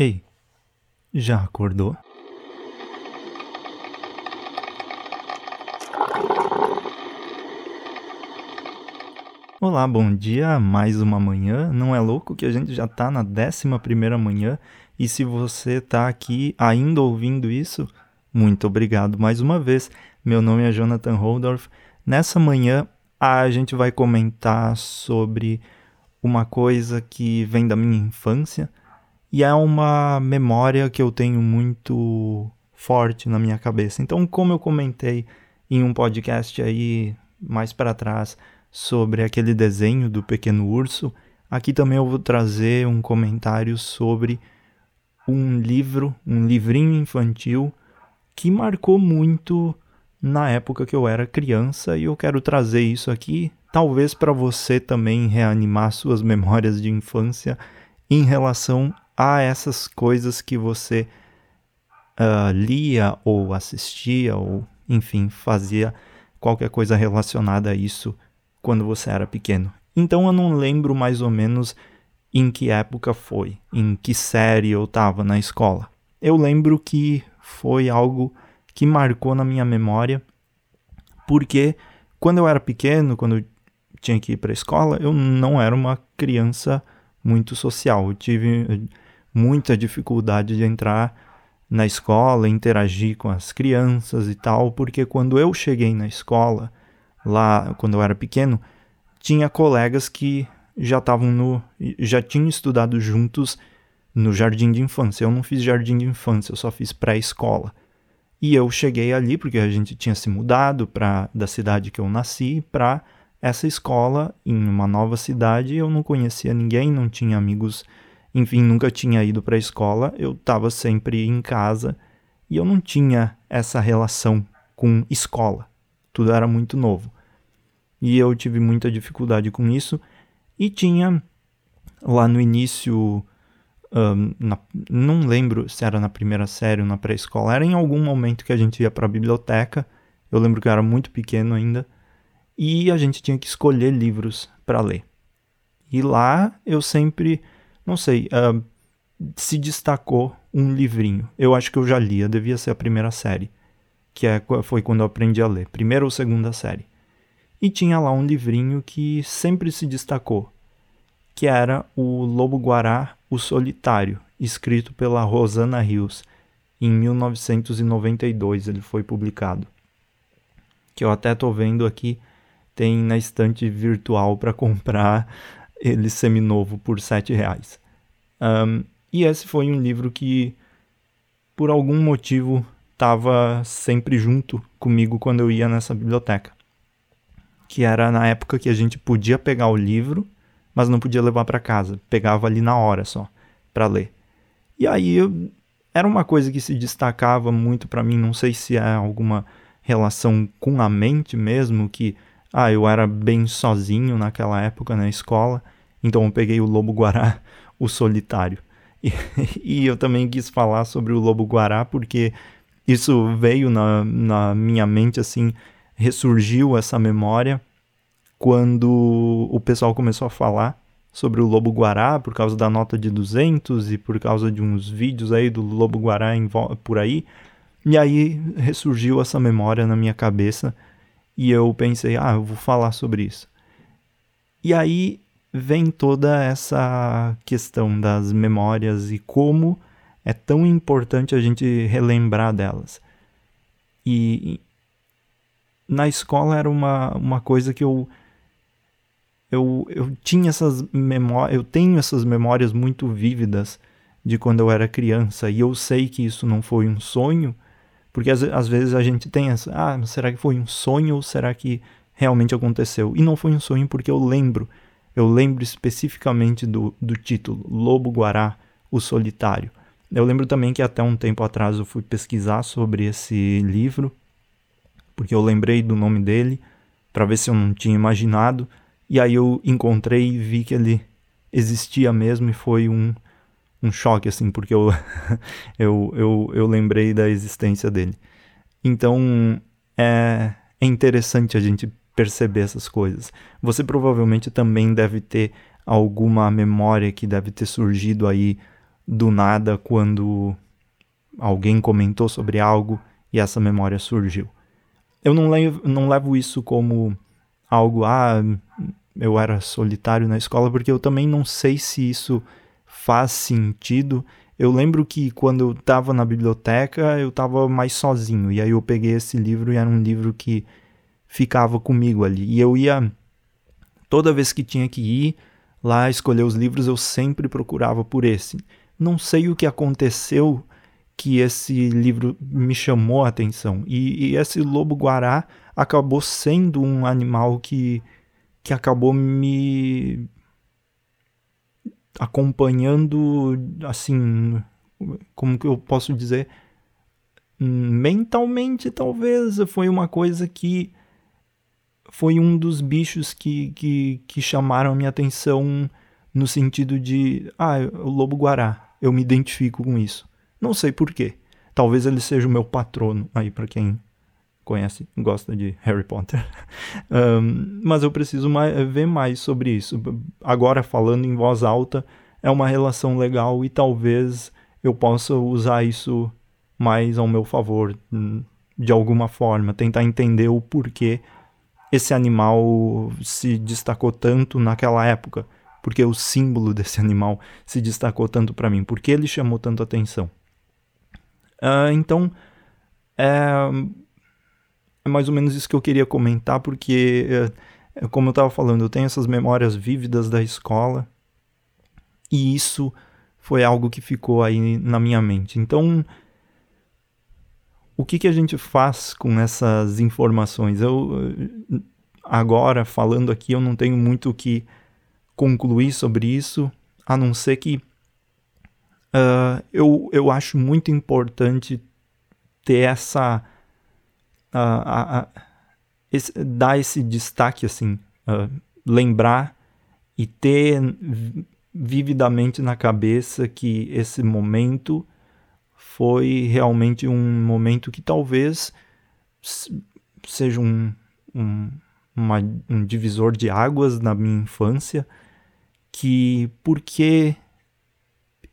Ei, já acordou? Olá, bom dia, mais uma manhã. Não é louco que a gente já tá na décima primeira manhã e se você tá aqui ainda ouvindo isso, muito obrigado mais uma vez. Meu nome é Jonathan Holdorf. Nessa manhã a gente vai comentar sobre uma coisa que vem da minha infância e é uma memória que eu tenho muito forte na minha cabeça. Então, como eu comentei em um podcast aí mais para trás sobre aquele desenho do pequeno urso, aqui também eu vou trazer um comentário sobre um livro, um livrinho infantil que marcou muito na época que eu era criança e eu quero trazer isso aqui, talvez para você também reanimar suas memórias de infância em relação a essas coisas que você uh, lia ou assistia ou enfim fazia qualquer coisa relacionada a isso quando você era pequeno. Então eu não lembro mais ou menos em que época foi, em que série eu estava na escola. Eu lembro que foi algo que marcou na minha memória, porque quando eu era pequeno, quando eu tinha que ir para a escola, eu não era uma criança muito social. Eu tive muita dificuldade de entrar na escola, interagir com as crianças e tal, porque quando eu cheguei na escola, lá quando eu era pequeno, tinha colegas que já estavam no já tinham estudado juntos no jardim de infância. Eu não fiz jardim de infância, eu só fiz pré-escola. E eu cheguei ali porque a gente tinha se mudado para da cidade que eu nasci para essa escola em uma nova cidade. Eu não conhecia ninguém, não tinha amigos, enfim, nunca tinha ido para a escola. Eu estava sempre em casa e eu não tinha essa relação com escola. Tudo era muito novo e eu tive muita dificuldade com isso. E tinha lá no início, um, na, não lembro se era na primeira série ou na pré-escola, era em algum momento que a gente ia para a biblioteca. Eu lembro que eu era muito pequeno ainda e a gente tinha que escolher livros para ler. E lá eu sempre, não sei, uh, se destacou um livrinho. Eu acho que eu já lia, devia ser a primeira série, que é, foi quando eu aprendi a ler, primeira ou segunda série e tinha lá um livrinho que sempre se destacou, que era o Lobo Guará, o Solitário, escrito pela Rosana Rios. Em 1992 ele foi publicado. Que eu até estou vendo aqui, tem na estante virtual para comprar ele seminovo por R$ reais. Um, e esse foi um livro que, por algum motivo, estava sempre junto comigo quando eu ia nessa biblioteca que era na época que a gente podia pegar o livro, mas não podia levar para casa, pegava ali na hora só para ler. E aí era uma coisa que se destacava muito para mim, não sei se é alguma relação com a mente mesmo, que ah, eu era bem sozinho naquela época na escola, então eu peguei o Lobo Guará, o Solitário. E, e eu também quis falar sobre o Lobo Guará porque isso veio na, na minha mente assim ressurgiu essa memória quando o pessoal começou a falar sobre o lobo guará por causa da nota de 200 e por causa de uns vídeos aí do lobo guará por aí. E aí ressurgiu essa memória na minha cabeça e eu pensei, ah, eu vou falar sobre isso. E aí vem toda essa questão das memórias e como é tão importante a gente relembrar delas. E na escola era uma, uma coisa que eu eu, eu tinha essas memórias, eu tenho essas memórias muito vívidas de quando eu era criança e eu sei que isso não foi um sonho, porque às, às vezes a gente tem essa, ah, será que foi um sonho ou será que realmente aconteceu? E não foi um sonho porque eu lembro, eu lembro especificamente do, do título, Lobo Guará, o Solitário. Eu lembro também que até um tempo atrás eu fui pesquisar sobre esse livro porque eu lembrei do nome dele para ver se eu não tinha imaginado. E aí eu encontrei e vi que ele existia mesmo e foi um, um choque, assim, porque eu, eu, eu, eu lembrei da existência dele. Então é, é interessante a gente perceber essas coisas. Você provavelmente também deve ter alguma memória que deve ter surgido aí do nada quando alguém comentou sobre algo e essa memória surgiu. Eu não levo, não levo isso como algo, ah, eu era solitário na escola, porque eu também não sei se isso faz sentido. Eu lembro que quando eu estava na biblioteca, eu estava mais sozinho, e aí eu peguei esse livro e era um livro que ficava comigo ali. E eu ia, toda vez que tinha que ir lá escolher os livros, eu sempre procurava por esse. Não sei o que aconteceu que esse livro me chamou a atenção. E, e esse lobo-guará acabou sendo um animal que, que acabou me acompanhando, assim, como que eu posso dizer? Mentalmente, talvez, foi uma coisa que foi um dos bichos que, que, que chamaram a minha atenção no sentido de, ah, o lobo-guará, eu me identifico com isso. Não sei porquê. Talvez ele seja o meu patrono aí para quem conhece, gosta de Harry Potter. um, mas eu preciso mais, ver mais sobre isso. Agora, falando em voz alta, é uma relação legal e talvez eu possa usar isso mais ao meu favor, hum, de alguma forma. Tentar entender o porquê esse animal se destacou tanto naquela época. Porque o símbolo desse animal se destacou tanto para mim. Por que ele chamou tanto atenção? Uh, então, é, é, mais ou menos isso que eu queria comentar, porque, é, é como eu estava falando, eu tenho essas memórias vívidas da escola e isso foi algo que ficou aí na minha mente. Então, o que, que a gente faz com essas informações? Eu, agora, falando aqui, eu não tenho muito o que concluir sobre isso, a não ser que uh, eu, eu acho muito importante ter essa. Esse, dar esse destaque, assim, lembrar e ter vividamente na cabeça que esse momento foi realmente um momento que talvez seja um, um, uma, um divisor de águas na minha infância, que porque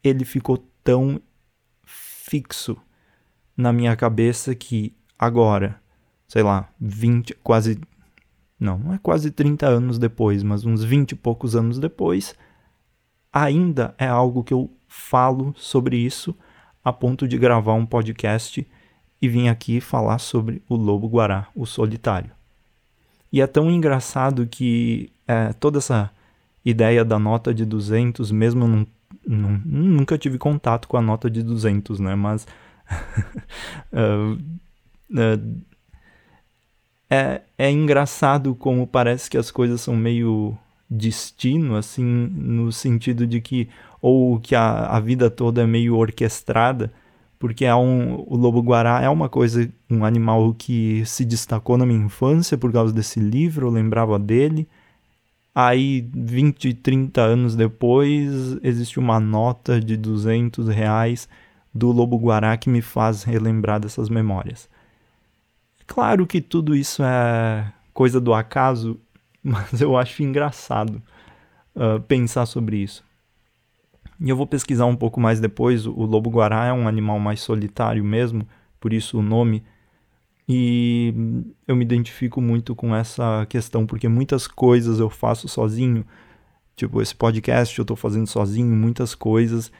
ele ficou tão fixo na minha cabeça que agora, sei lá, 20, quase. Não, não é quase 30 anos depois, mas uns 20 e poucos anos depois, ainda é algo que eu falo sobre isso a ponto de gravar um podcast e vim aqui falar sobre o lobo guará, o solitário. E é tão engraçado que é, toda essa ideia da nota de 200, mesmo não nunca tive contato com a nota de 200, né? Mas uh, uh, é, é engraçado como parece que as coisas são meio destino, assim, no sentido de que ou que a, a vida toda é meio orquestrada, porque é um, o lobo-guará é uma coisa, um animal que se destacou na minha infância por causa desse livro, eu lembrava dele, Aí, 20, 30 anos depois, existe uma nota de 200 reais do Lobo Guará que me faz relembrar dessas memórias. Claro que tudo isso é coisa do acaso, mas eu acho engraçado uh, pensar sobre isso. E eu vou pesquisar um pouco mais depois. O lobo guará é um animal mais solitário mesmo, por isso o nome e eu me identifico muito com essa questão, porque muitas coisas eu faço sozinho. Tipo, esse podcast eu estou fazendo sozinho, muitas coisas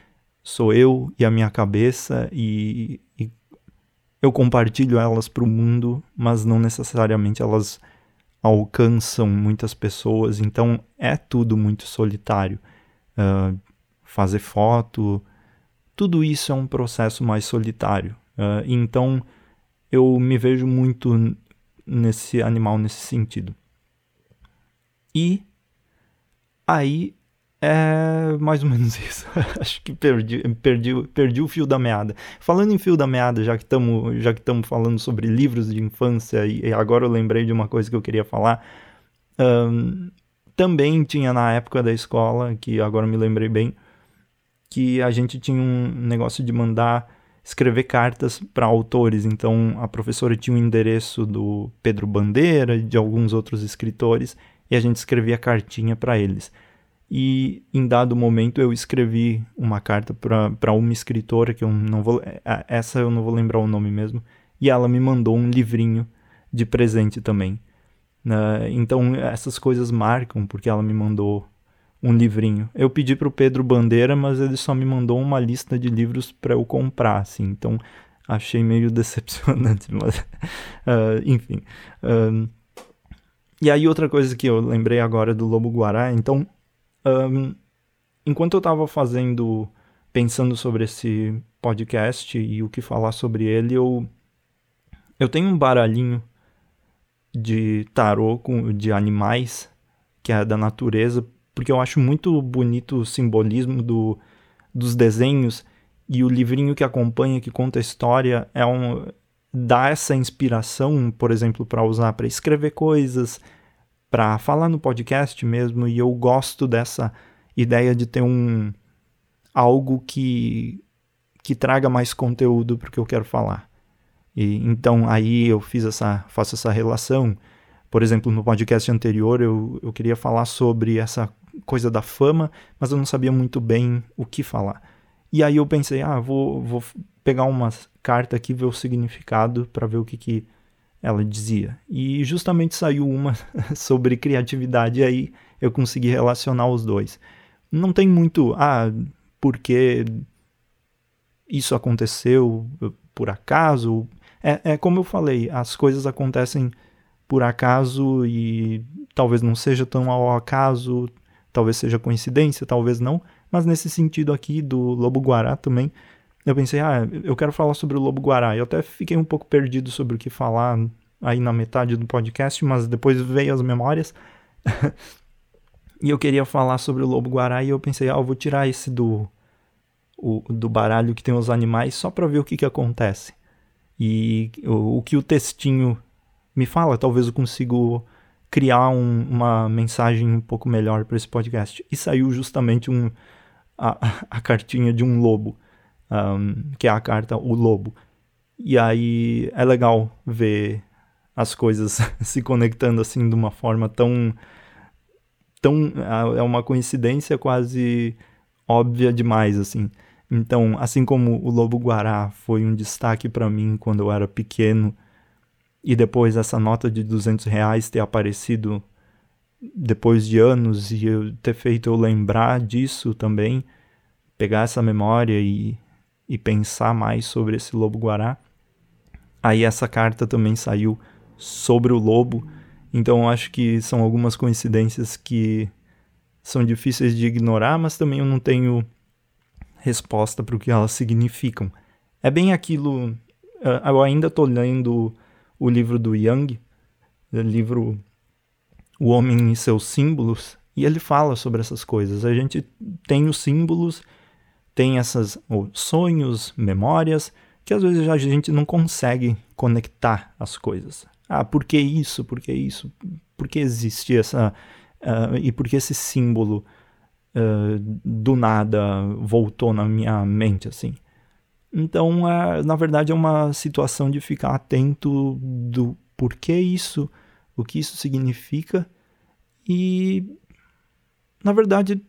sou eu e a minha cabeça, e, e eu compartilho elas para o mundo, mas não necessariamente elas alcançam muitas pessoas, então é tudo muito solitário. Uh, fazer foto, tudo isso é um processo mais solitário. Uh, então eu me vejo muito nesse animal nesse sentido. E aí é mais ou menos isso. Acho que perdi, perdi, perdi o fio da meada. Falando em fio da meada, já que estamos já que estamos falando sobre livros de infância e, agora eu lembrei de uma coisa que eu queria falar. Um, também tinha na época da escola, que agora me lembrei bem, que a gente tinha um negócio de mandar escrever cartas para autores. Então a professora tinha o um endereço do Pedro Bandeira e de alguns outros escritores e a gente escrevia cartinha para eles. E em dado momento eu escrevi uma carta para uma escritora que eu não vou. É, essa eu não vou lembrar o nome mesmo. E ela me mandou um livrinho de presente também. Uh, então essas coisas marcam porque ela me mandou um livrinho. Eu pedi para o Pedro Bandeira, mas ele só me mandou uma lista de livros para eu comprar, assim. Então achei meio decepcionante, mas uh, enfim. Uh, e aí outra coisa que eu lembrei agora do Lobo Guará, então um, enquanto eu estava fazendo, pensando sobre esse podcast e o que falar sobre ele, eu, eu tenho um baralhinho de tarô com, de animais, que é da natureza, porque eu acho muito bonito o simbolismo do, dos desenhos e o livrinho que acompanha, que conta a história, é um dá essa inspiração, por exemplo, para usar para escrever coisas, para falar no podcast mesmo, e eu gosto dessa ideia de ter um algo que que traga mais conteúdo para o que eu quero falar. E então aí eu fiz essa faço essa relação. Por exemplo, no podcast anterior eu, eu queria falar sobre essa coisa da fama, mas eu não sabia muito bem o que falar. E aí eu pensei, ah, vou, vou pegar uma carta aqui, ver o significado para ver o que, que ela dizia. E justamente saiu uma sobre criatividade, e aí eu consegui relacionar os dois. Não tem muito, ah, porque isso aconteceu por acaso. É, é como eu falei, as coisas acontecem por acaso e talvez não seja tão ao acaso, talvez seja coincidência, talvez não. Mas nesse sentido aqui do Lobo Guará também, eu pensei, ah, eu quero falar sobre o Lobo Guará. Eu até fiquei um pouco perdido sobre o que falar aí na metade do podcast, mas depois veio as memórias. e eu queria falar sobre o Lobo Guará e eu pensei, ah, eu vou tirar esse do, o, do baralho que tem os animais só para ver o que, que acontece. E o, o que o textinho me fala, talvez eu consigo criar um, uma mensagem um pouco melhor para esse podcast. E saiu justamente um, a, a cartinha de um lobo um, que é a carta O Lobo. E aí é legal ver as coisas se conectando assim de uma forma tão tão é uma coincidência quase óbvia demais assim. Então, assim como o Lobo Guará foi um destaque para mim quando eu era pequeno e depois essa nota de 200 reais ter aparecido depois de anos e eu ter feito eu lembrar disso também, pegar essa memória e e pensar mais sobre esse lobo guará. Aí essa carta também saiu sobre o lobo, então eu acho que são algumas coincidências que são difíceis de ignorar, mas também eu não tenho resposta para o que elas significam. É bem aquilo. Eh, eu ainda estou lendo o livro do Young, o livro O Homem e seus Símbolos, e ele fala sobre essas coisas. A gente tem os símbolos tem essas sonhos, memórias, que às vezes a gente não consegue conectar as coisas. Ah, por que isso? Por que isso? Por que existe essa. Uh, e por que esse símbolo uh, do nada voltou na minha mente assim? Então, uh, na verdade, é uma situação de ficar atento do porquê isso, o que isso significa e, na verdade,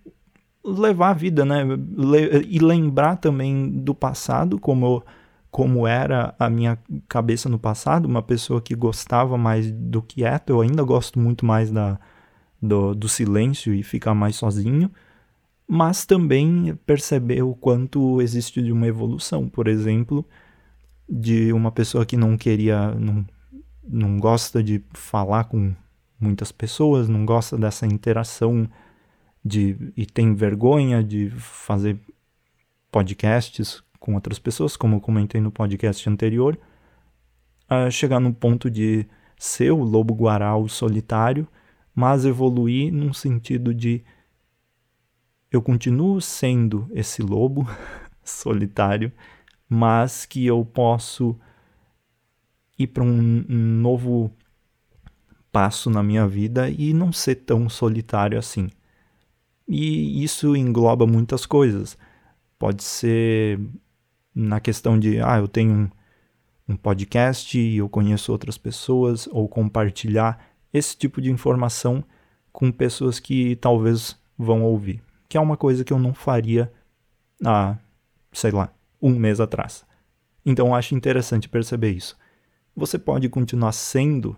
levar a vida, né? Le e lembrar também do passado, como, como era a minha cabeça no passado, uma pessoa que gostava mais do quieto, eu ainda gosto muito mais da, do, do silêncio e ficar mais sozinho, mas também perceber o quanto existe de uma evolução, por exemplo, de uma pessoa que não queria, não, não gosta de falar com muitas pessoas, não gosta dessa interação de, e tem vergonha de fazer podcasts com outras pessoas, como comentei no podcast anterior, a chegar no ponto de ser o lobo guaral solitário, mas evoluir num sentido de eu continuo sendo esse lobo solitário, mas que eu posso ir para um, um novo passo na minha vida e não ser tão solitário assim. E isso engloba muitas coisas. Pode ser na questão de, ah, eu tenho um, podcast e eu conheço outras pessoas, ou compartilhar esse tipo de informação com pessoas que talvez vão ouvir, que é uma coisa que eu não faria há, sei lá, um mês atrás. Então acho interessante perceber isso. Você pode continuar sendo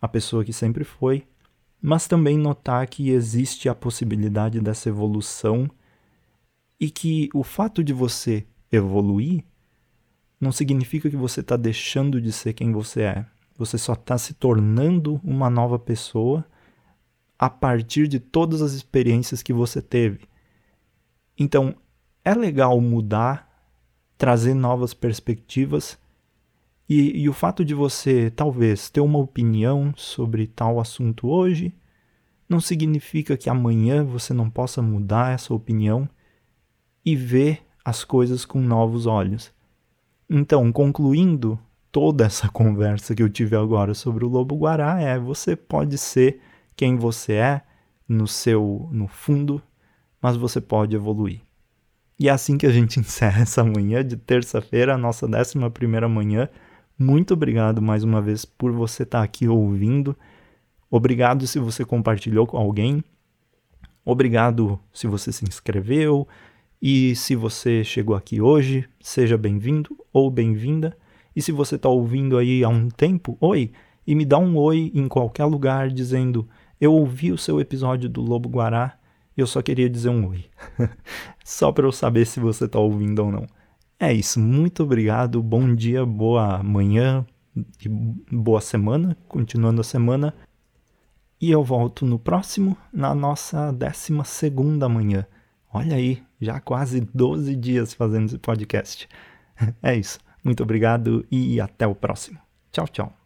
a pessoa que sempre foi, mas também notar que existe a possibilidade dessa evolução e que o fato de você evoluir não significa que você está deixando de ser quem você é. Você só está se tornando uma nova pessoa a partir de todas as experiências que você teve. Então, é legal mudar, trazer novas perspectivas, e, e, o fato de você talvez ter uma opinião sobre tal assunto hoje não significa que amanhã você não possa mudar essa opinião e ver as coisas com novos olhos. Então, concluindo toda essa conversa que eu tive agora sobre o lobo guará é você pode ser quem você é no seu no fundo, mas você pode evoluir. E é assim que a gente encerra essa manhã de terça-feira, a nossa décima primeira manhã. Muito obrigado mais uma vez por você estar aqui ouvindo. Obrigado se você compartilhou com alguém. Obrigado se você se inscreveu, e se você chegou aqui hoje, seja bem-vindo ou bem-vinda. E se você está ouvindo aí há um tempo, oi, e me dá um oi em qualquer lugar dizendo: Eu ouvi o seu episódio do Lobo Guará, eu só queria dizer um oi. só para eu saber se você está ouvindo ou não. É isso, muito obrigado, bom dia, boa manhã e boa semana, continuando a semana. E eu volto no próximo, na nossa décima segunda manhã. Olha aí, já quase 12 dias fazendo esse podcast. É isso. Muito obrigado e até o próximo. Tchau, tchau.